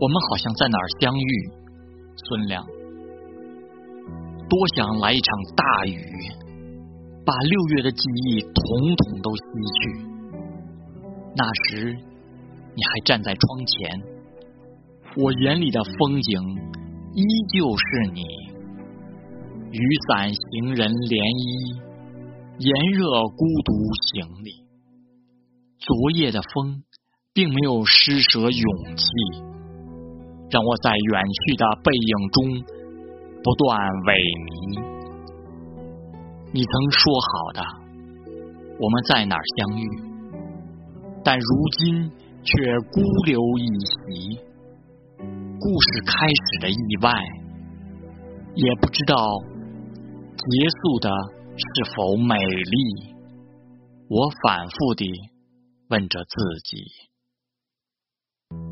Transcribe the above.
我们好像在哪儿相遇，孙亮。多想来一场大雨，把六月的记忆统统都吸去。那时你还站在窗前，我眼里的风景依旧是你。雨伞行人涟漪，炎热孤独行李。昨夜的风并没有施舍勇气。让我在远去的背影中不断萎靡。你曾说好的，我们在哪儿相遇？但如今却孤留一席。故事开始的意外，也不知道结束的是否美丽。我反复地问着自己。